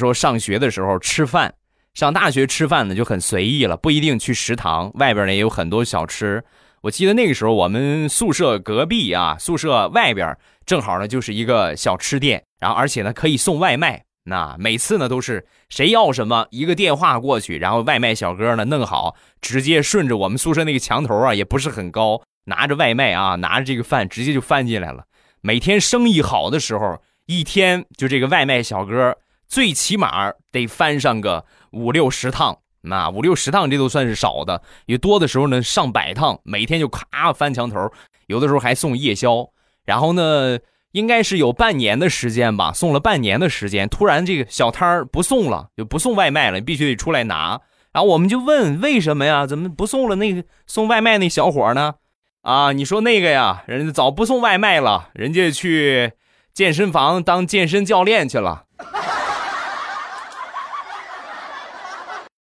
说上学的时候吃饭，上大学吃饭呢就很随意了，不一定去食堂，外边呢也有很多小吃。我记得那个时候我们宿舍隔壁啊，宿舍外边正好呢就是一个小吃店，然后而且呢可以送外卖。那每次呢都是谁要什么，一个电话过去，然后外卖小哥呢弄好，直接顺着我们宿舍那个墙头啊，也不是很高，拿着外卖啊，拿着这个饭直接就翻进来了。每天生意好的时候，一天就这个外卖小哥最起码得翻上个五六十趟。那五六十趟这都算是少的，有多的时候呢上百趟，每天就咔翻墙头，有的时候还送夜宵。然后呢，应该是有半年的时间吧，送了半年的时间，突然这个小摊儿不送了，就不送外卖了，你必须得出来拿。然后我们就问为什么呀？怎么不送了？那个送外卖那小伙呢？啊，你说那个呀，人家早不送外卖了，人家去健身房当健身教练去了。